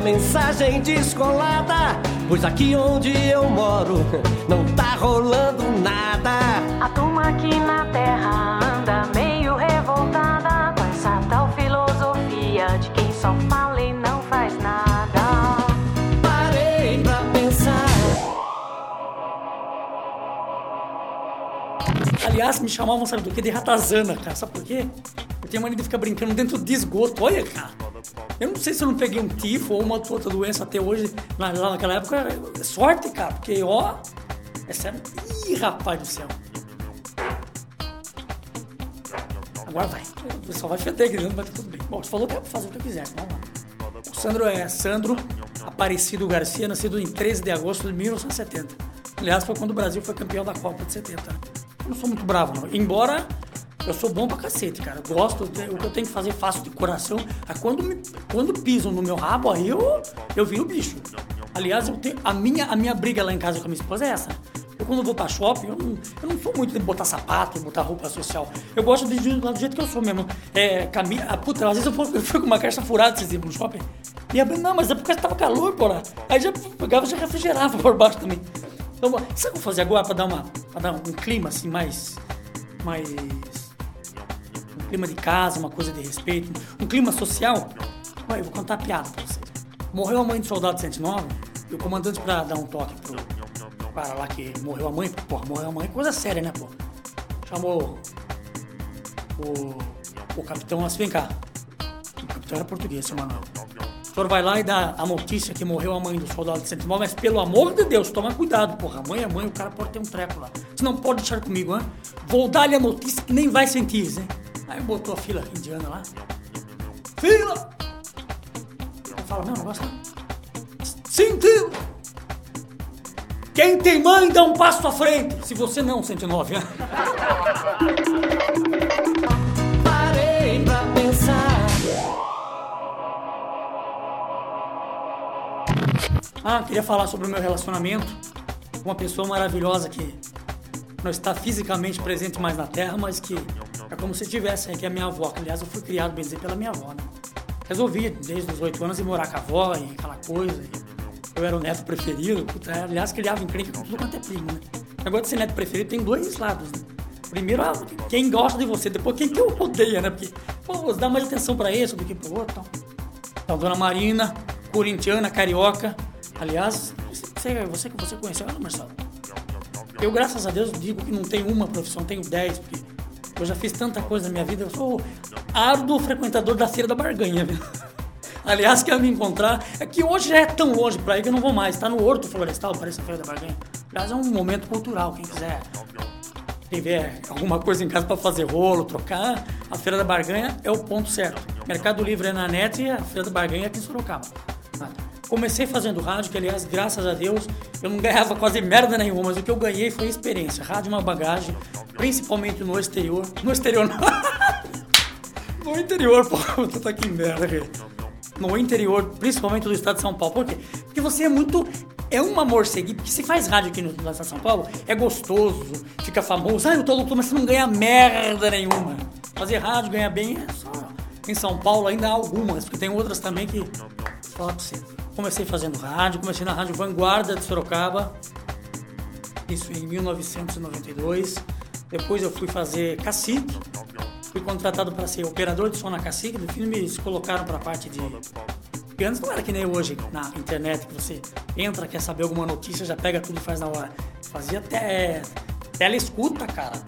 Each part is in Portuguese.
uma mensagem descolada. Pois aqui onde eu moro não tá rolando nada. A turma aqui na terra anda meio revoltada com essa tal filosofia de quem só fala e não faz nada. Parei pra pensar. Aliás, me chamavam, sabe do que? De ratazana, cara. Sabe por quê? Eu tenho mania de ficar brincando dentro de esgoto. Olha, cara. Eu não sei se eu não peguei um tifo ou uma outra doença até hoje, lá, naquela época. É sorte, cara, porque, ó. É sério. Ih, rapaz do céu. Agora vai. O pessoal vai feder aqui dentro, vai tudo bem. Bom, você falou que é fazer o que eu quiser, vamos lá. O Sandro é Sandro Aparecido Garcia, nascido em 13 de agosto de 1970. Aliás, foi quando o Brasil foi campeão da Copa de 70. Eu não sou muito bravo, não. Embora eu sou bom pra cacete, cara. Eu gosto, o que eu tenho que fazer, faço de coração. Aí quando, quando pisam no meu rabo, aí eu, eu viro bicho. Aliás, eu tenho, a, minha, a minha briga lá em casa com a minha esposa é essa. Eu quando vou pra shopping, eu não, eu não sou muito de botar sapato, botar roupa social. Eu gosto de, de, do jeito que eu sou mesmo. É, camisa, ah, puta, às vezes eu, fui, eu fui com uma caixa furada esses dias no shopping. E a não, mas é porque tava calor, porra. Aí já pegava já refrigerava por baixo também. Então, sabe o que eu vou fazer agora pra dar, uma, pra dar um clima assim mais. mais. Clima de casa, uma coisa de respeito, um clima social? Olha, eu vou contar a piada pra vocês. Morreu a mãe do soldado 109 e o comandante pra dar um toque pro cara lá que morreu a mãe, porra, morreu a mãe, coisa séria, né, pô? Chamou o, o capitão assim, vem cá. O capitão era português, seu Manuel. O senhor vai lá e dá a notícia que morreu a mãe do soldado de 109, mas pelo amor de Deus, toma cuidado, porra. A mãe é mãe, o cara pode ter um treco lá. Você não pode deixar comigo, hein? Vou dar-lhe a notícia que nem vai sentir hein? Aí botou a fila indiana lá. Fila! Fala, não, negócio não. Sentido! Quem tem mãe dá um passo à frente. Se você não, 109, né? Parei pra pensar. Ah, queria falar sobre o meu relacionamento com uma pessoa maravilhosa que não está fisicamente presente mais na Terra, mas que é como se tivesse aqui a minha avó. Que, aliás, eu fui criado, bem dizer, pela minha avó, né? Resolvi, desde os oito anos, ir morar com a avó e aquela coisa. E eu era o neto preferido. Puta, aliás, criava encrenca com tudo quanto é primo, né? De ser neto preferido tem dois lados, né? Primeiro, ah, quem gosta de você, depois quem que odeia, né? Porque, pô, dá mais atenção pra esse do que pro outro. Então, Dona Marina, corintiana, carioca. Aliás, você, você que você conheceu ela, Marcelo? Eu, graças a Deus, digo que não tenho uma profissão, tenho dez, porque eu já fiz tanta coisa na minha vida. Eu sou árduo frequentador da Feira da Barganha, viu? Aliás, quer me encontrar. É que hoje é tão longe pra ir que eu não vou mais. Tá no Horto Florestal, parece a Feira da Barganha. Aliás, é um momento cultural, quem quiser tiver alguma coisa em casa para fazer rolo, trocar, a Feira da Barganha é o ponto certo. Mercado Livre é na net e a Feira da Barganha é aqui em Sorocaba. Comecei fazendo rádio, que aliás, graças a Deus, eu não ganhava quase merda nenhuma, mas o que eu ganhei foi experiência. Rádio é uma bagagem, principalmente no exterior. No exterior, não. no interior, pô, tá que merda, cara. No interior, principalmente do estado de São Paulo. Por quê? Porque você é muito é uma morceguinha, porque se faz rádio aqui no estado de São Paulo, é gostoso, fica famoso. Ah, eu tô louco, mas você não ganha merda nenhuma. Fazer rádio, ganhar bem, é só. Em São Paulo ainda há algumas, porque tem outras também que. Fala pra você. Comecei fazendo rádio, comecei na Rádio Vanguarda de Sorocaba, isso em 1992. Depois eu fui fazer Cacique, fui contratado para ser operador de som na Cacique, no fim me colocaram para a parte de porque antes não era que nem hoje na internet, que você entra, quer saber alguma notícia, já pega tudo e faz na hora. Fazia até escuta, cara.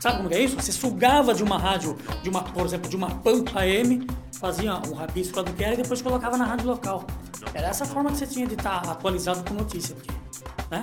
Sabe como é isso? Você sugava de uma rádio, de uma, por exemplo, de uma PAN AM, fazia um rabisco lá do que era e depois colocava na rádio local. Era essa forma que você tinha de estar tá atualizado com notícia. Porque, né?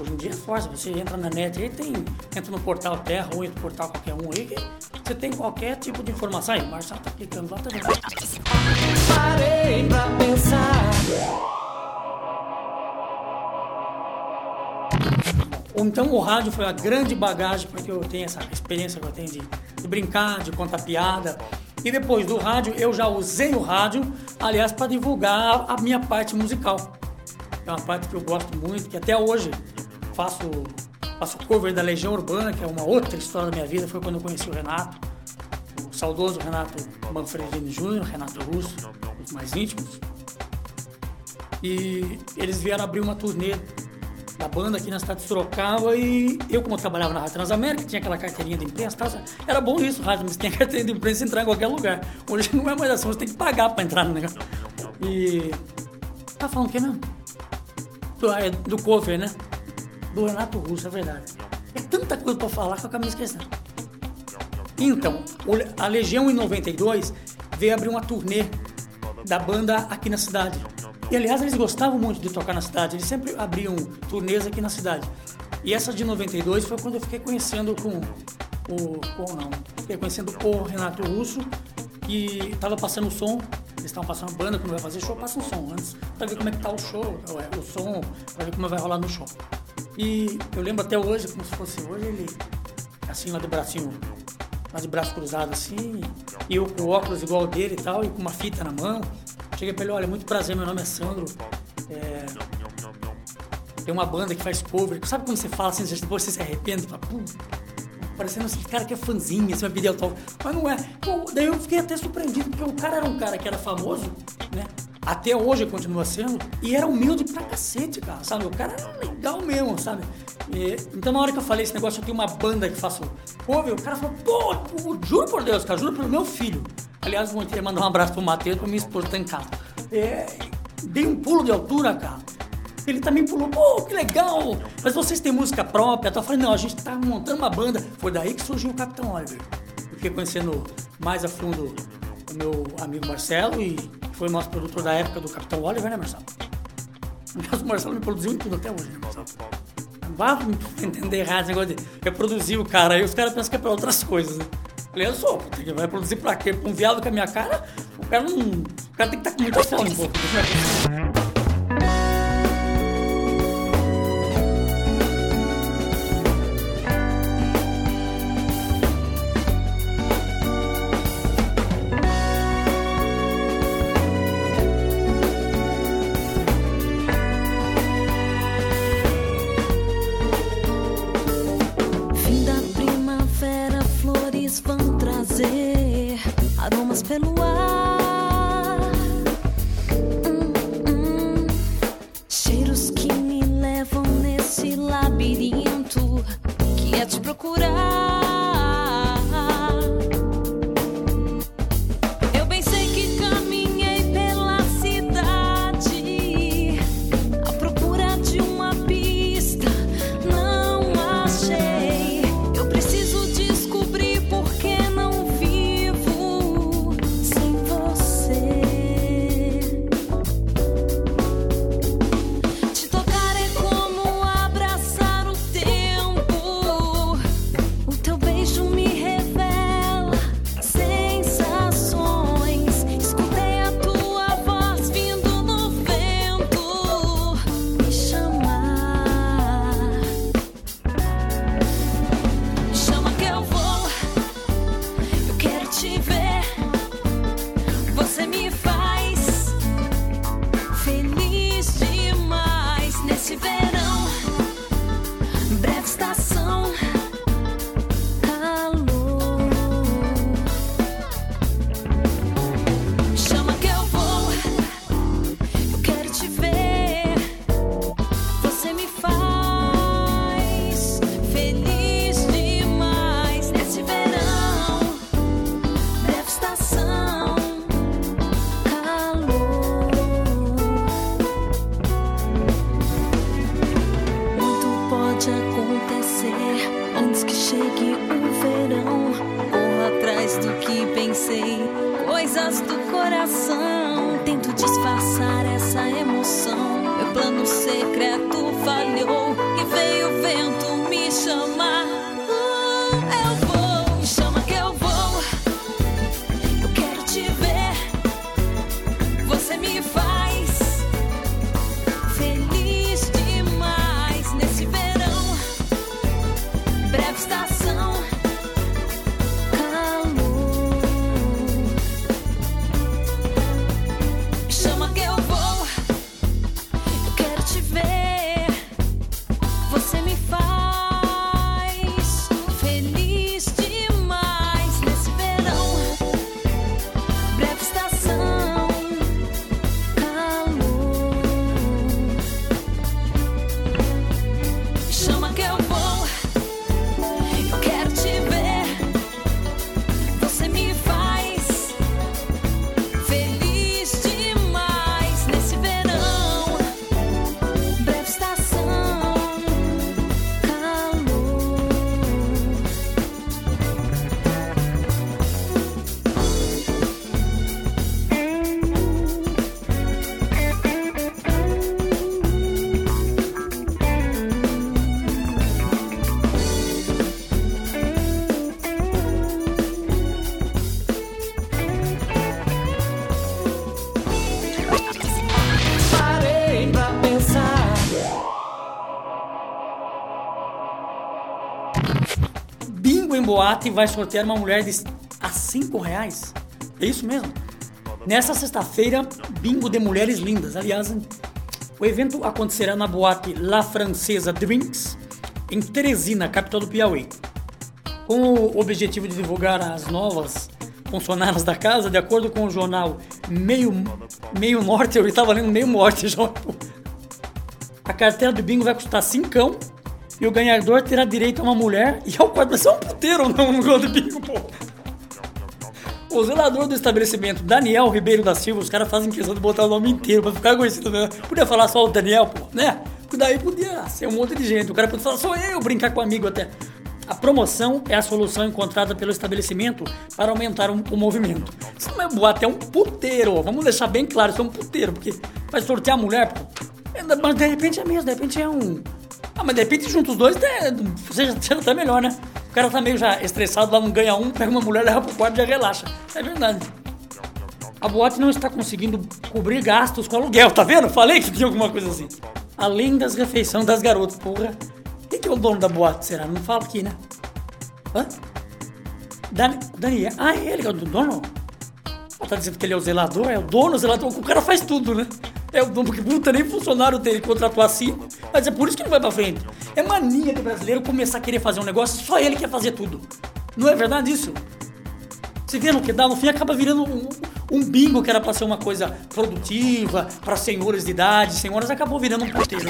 Hoje em dia é forte, você entra na net aí, tem, entra no portal Terra ou entra no portal qualquer um aí, que você tem qualquer tipo de informação. Aí, o Marcelo tá clicando lá também. Parei pra pensar. Então o rádio foi a grande bagagem para que eu tenha essa experiência que eu tenho de, de, brincar, de contar piada. E depois do rádio, eu já usei o rádio, aliás, para divulgar a minha parte musical. É uma parte que eu gosto muito, que até hoje faço, faço cover da Legião Urbana, que é uma outra história da minha vida, foi quando eu conheci o Renato, o saudoso Renato Manfredini Júnior, Renato Russo, os mais íntimos. E eles vieram abrir uma turnê da banda aqui na cidade de Sorocaba e eu, como eu trabalhava na Rádio Transamérica, tinha aquela carteirinha de imprensa, tal, era bom isso, rádio, mas tem carteirinha de imprensa entrar em qualquer lugar. Hoje não é mais assim, você tem que pagar para entrar no negócio. E. Tá falando o quê mesmo? Do, é, do cover, né? Do Renato Russo, é verdade. É tanta coisa para falar que eu acabei esquecendo. Então, a Legião em 92 veio abrir uma turnê da banda aqui na cidade. E aliás, eles gostavam muito de tocar na cidade, eles sempre abriam turnês aqui na cidade. E essa de 92 foi quando eu fiquei conhecendo com o. Com, não, fiquei conhecendo o Renato Russo, que estava passando o som. Eles estavam passando banda, quando vai fazer show, passa um som antes, para ver como é que tá o show, o som, para ver como vai rolar no show. E eu lembro até hoje, como se fosse hoje, ele assim lá de bracinho, lá de braço cruzado assim, e eu com óculos igual dele e tal, e com uma fita na mão. Cheguei pra ele, olha, muito prazer, meu nome é Sandro. É... Tem uma banda que faz cover. Sabe quando você fala assim, depois você se arrepende? Fala, Pum, parecendo assim, cara que é fãzinho, você vai pedir autógrafo. Mas não é. Daí eu fiquei até surpreendido, porque o cara era um cara que era famoso, né? Até hoje continua sendo, e era humilde pra cacete, cara, sabe? O cara era legal mesmo, sabe? E, então na hora que eu falei esse negócio, eu tenho uma banda que faço cover, o cara falou, pô, juro por Deus, cara, juro pelo meu filho. Aliás, vou querer mandar um abraço pro Matheus, pra minha esposa tá em casa. É, dei um pulo de altura, cara. Ele também pulou, pô, que legal! Mas vocês têm música própria? Eu falei, não, a gente tá montando uma banda. Foi daí que surgiu o Capitão Oliver. Eu fiquei conhecendo mais a fundo o meu amigo Marcelo e foi nosso produtor da época do Capitão Oliver, né, Marcelo? O Marcelo me produziu em tudo até hoje, né, Marcelo? Não vá entender errado esse negócio de reproduzir o cara. Aí os caras pensam que é pra outras coisas, né? Falei, eu sou, vai produzir pra quê? Pra um viado com a minha cara? O cara não. O cara tem que estar tá com muita fome, pô. Coisas do coração, tento disfarçar essa emoção. Meu plano secreto falhou e veio o vento me chamar. Boate vai sortear uma mulher de a 5 reais. É isso mesmo? Nessa sexta-feira, bingo de mulheres lindas. Aliás, o evento acontecerá na boate La Francesa Drinks, em Teresina, capital do Piauí. Com o objetivo de divulgar as novas funcionárias da casa, de acordo com o jornal Meio, Meio Norte, eu estava lendo Meio Morte já. A carteira do bingo vai custar 5 e o ganhador terá direito a uma mulher e ao quarto. Vai ser um puteiro não, no jogo de bingo, pô. O zelador do estabelecimento, Daniel Ribeiro da Silva, os caras fazem questão de botar o nome inteiro pra ficar conhecido, né? Podia falar só o Daniel, pô, né? Daí podia ser um monte de gente. O cara podia falar só eu, brincar com um amigo até. A promoção é a solução encontrada pelo estabelecimento para aumentar um, o movimento. Isso não é boate, é um puteiro. Vamos deixar bem claro, isso é um puteiro, porque vai sortear a mulher, pô. Mas de repente é mesmo, de repente é um. Ah, mas de repente juntos os dois, né, seja, seja até melhor, né? O cara tá meio já estressado, lá não ganha um, pega uma mulher, leva pro quarto e já relaxa. É verdade. A boate não está conseguindo cobrir gastos com aluguel, tá vendo? Falei que tinha alguma coisa assim. Além das refeições das garotas, porra. Quem que é o dono da boate, será? Não fala aqui, né? Hã? Dan Daniel. Ah, é ele é o dono? Ela tá dizendo que ele é o zelador? É o dono, o zelador. O cara faz tudo, né? É porque puta, nem funcionário dele contratou assim. Mas é por isso que não vai pra frente. É mania do brasileiro começar a querer fazer um negócio, só ele quer fazer tudo. Não é verdade isso? Você vê no que dá, no fim acaba virando um, um bingo que era pra ser uma coisa produtiva, para senhores de idade, senhoras, acabou virando um puteiro.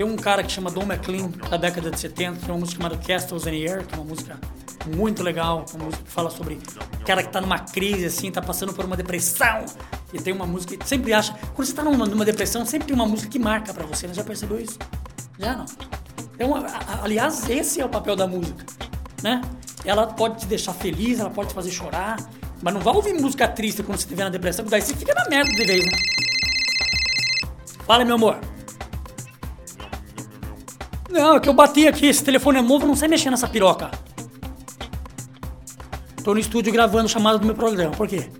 Tem um cara que chama Don McLean, da década de 70, tem uma música chamada Castles in the Air, que é uma música muito legal, uma música que fala sobre o cara que tá numa crise, assim, tá passando por uma depressão, e tem uma música que sempre acha... Quando você tá numa, numa depressão, sempre tem uma música que marca pra você, né? Já percebeu isso? Já não? Então, aliás, esse é o papel da música, né? Ela pode te deixar feliz, ela pode te fazer chorar, mas não vai ouvir música triste quando você estiver na depressão, porque daí você fica na merda de vez, né? Fala, meu amor. Não, é que eu bati aqui, esse telefone é novo, não sei mexer nessa piroca. Tô no estúdio gravando chamada do meu programa. Por quê?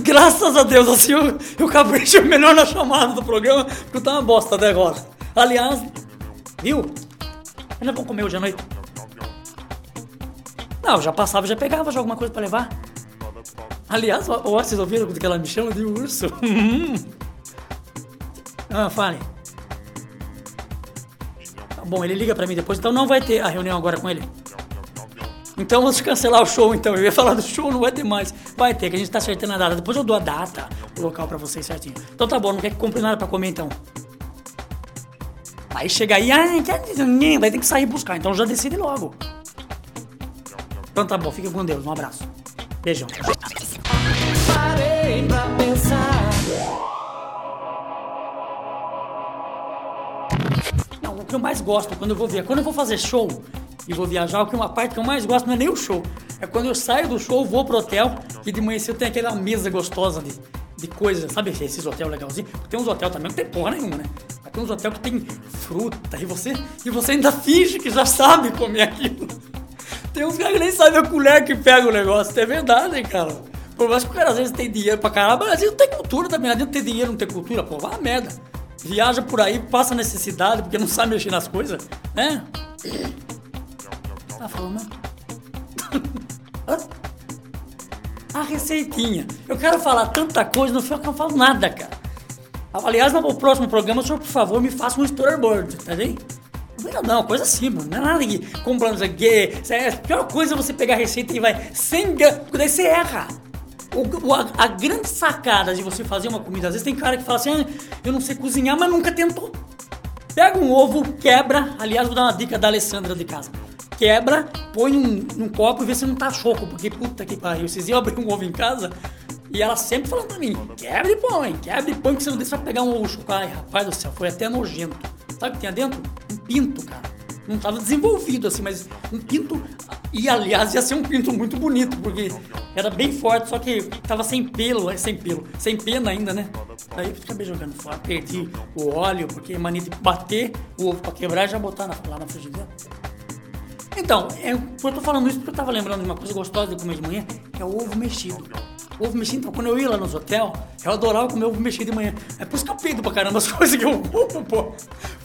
Graças a Deus, assim eu, eu capricho melhor na chamada do programa, porque tá uma bosta até agora. Aliás, viu? Ainda vão comer hoje à noite. Não, já passava, já pegava já alguma coisa pra levar. Aliás, ó, vocês ouviram que ela me chama de urso? ah, fale. Bom, ele liga pra mim depois, então não vai ter a reunião agora com ele. Então vamos cancelar o show, então. Eu ia falar do show, não vai ter mais. Vai ter, que a gente tá acertando a data. Depois eu dou a data, o local pra vocês certinho. Então tá bom, não quer que compre nada pra comer então. Aí chega aí, ah, vai ter que sair buscar. Então já decide logo. Então tá bom, fica com Deus. Um abraço. Beijão. Que eu mais gosto quando eu vou ver, quando eu vou fazer show e vou viajar, o que uma parte que eu mais gosto não é nem o show. É quando eu saio do show, vou pro hotel e de manhã cedo tem aquela mesa gostosa de, de coisas, sabe? Esses hotéis legalzinhos. Tem uns hotéis também não tem porra nenhuma, né? Mas tem uns hotéis que tem fruta e você, e você ainda finge que já sabe comer aquilo. Tem uns caras que nem sabem a colher que pega o negócio. É verdade, cara. Por mais que o cara às vezes tem dinheiro pra caramba, às vezes não tem cultura também. Não adianta ter dinheiro, não ter cultura, pô, vai merda. Viaja por aí, passa necessidade, porque não sabe mexer nas coisas, né? Tá falando? A receitinha. Eu quero falar tanta coisa, final eu não falo nada, cara. Aliás, no próximo programa, o senhor, por favor, me faça um storyboard, tá bem? Não, não, coisa simples, não é nada que comprando aqui. É, a pior coisa é você pegar a receita e vai sem. Daí você erra. O- o- a, a grande sacada de você fazer uma comida, às vezes tem cara que fala assim: ah, eu não sei cozinhar, mas nunca tentou. Pega um ovo, quebra. Aliás, vou dar uma dica da Alessandra de casa. Quebra, põe num, num copo e vê se não tá choco, porque puta que pariu. Vocês iam abrir um ovo em casa e ela sempre falando pra mim: quebra e põe, quebra e põe, que você não deixa pra pegar um ovo choco. Ai, rapaz do céu, foi até nojento. Sabe o que tinha dentro? Um pinto, cara. Não tava desenvolvido assim, mas um pinto. E aliás, ia ser um pinto muito bonito, porque era bem forte, só que tava sem pelo, é, sem pelo, sem pena ainda, né? Daí eu acabei jogando fora, perdi o óleo, porque é mania de bater o ovo pra quebrar e já botar na- lá na frigideira. Então, é, eu tô falando isso porque eu tava lembrando de uma coisa gostosa de comer de manhã, que é o ovo mexido. Ovo mexido, então quando eu ia lá nos hotel, eu adorava comer ovo mexido de manhã. É por isso que eu peido pra caramba as coisas que eu como, pô.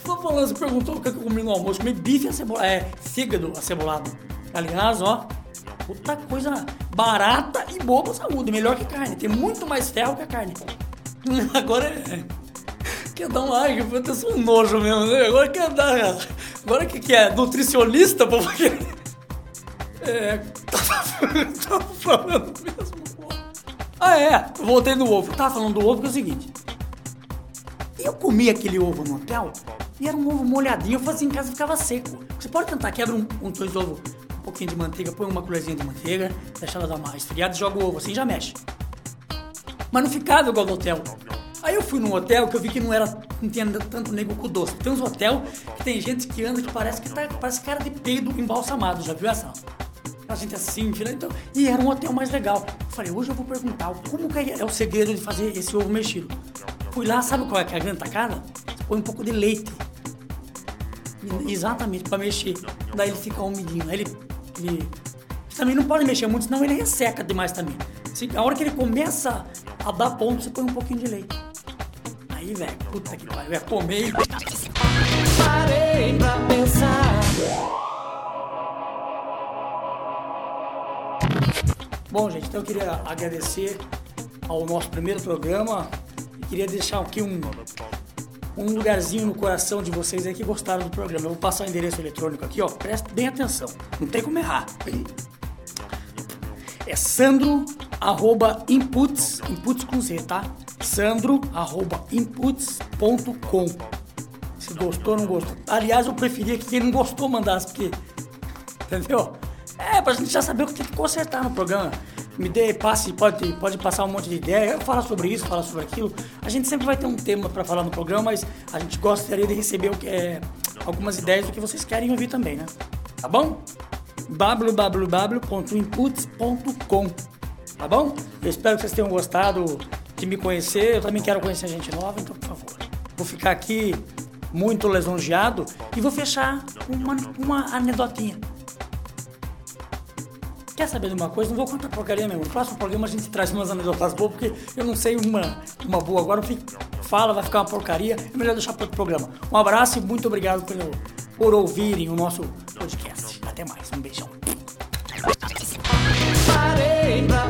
Tô falando, você perguntou o que eu comi no almoço. Comi bife acebolado, é, fígado acebolado. Aliás, ó, puta coisa barata e boa pra saúde. Melhor que carne. Tem muito mais ferro que a carne. Agora é... Quer dar um que eu sou um nojo mesmo, né? Agora quer dar. Agora que, que é nutricionista, porque. É. Tava, tava falando mesmo. pô. Ah, é. Voltei no ovo. Tava falando do ovo que é o seguinte. Eu comi aquele ovo no hotel e era um ovo molhadinho. Eu fazia em casa e ficava seco. Você pode tentar, quebra um, um dois ovo, pouquinho de manteiga, põe uma colherzinha de manteiga, deixa ela dar uma esfriada joga o ovo assim já mexe. Mas não ficava igual no hotel. Aí eu fui num hotel que eu vi que não era não tinha tanto nego com doce. Tem uns hotel que tem gente que anda que parece que tá, parece cara de peido embalsamado, já viu essa? A gente assim, então, e era um hotel mais legal. Eu falei, hoje eu vou perguntar como que é o segredo de fazer esse ovo mexido. Fui lá, sabe qual é, é a grande tacada? Você põe um pouco de leite. Exatamente, pra mexer. Daí ele fica umidinho. Aí ele, ele também não pode mexer muito, senão ele resseca demais também. Se- a hora que ele começa a dar ponto, você põe um pouquinho de leite. Aí, velho, puta que pariu, é comer. Parei pra pensar. Bom, gente, então eu queria agradecer ao nosso primeiro programa. E queria deixar aqui um, um lugarzinho no coração de vocês aí que gostaram do programa. Eu vou passar o endereço eletrônico aqui, ó. Presta bem atenção. Não tem como errar. É sandro arroba inputs, inputs com Z, tá? Sandro arroba inputs.com. Se gostou, não gostou. Aliás, eu preferia que quem não gostou mandasse, porque Entendeu? É, pra gente já saber o que tem que consertar no programa. Me dê, passe, pode, pode passar um monte de ideia, fala sobre isso, fala sobre aquilo. A gente sempre vai ter um tema pra falar no programa, mas a gente gostaria de receber o que é, algumas ideias do que vocês querem ouvir também, né? Tá bom? www.inputs.com Tá bom? Eu espero que vocês tenham gostado de me conhecer. Eu também quero conhecer gente nova, então, por favor. Vou ficar aqui muito lisonjeado e vou fechar uma, uma anedotinha. Quer saber de uma coisa? Não vou contar porcaria mesmo. No próximo programa a gente traz umas anedotas boas, porque eu não sei uma, uma boa agora. Fala, vai ficar uma porcaria. É melhor deixar para outro programa. Um abraço e muito obrigado por, por ouvirem o nosso podcast. Até mais. Um beijão. Parei pra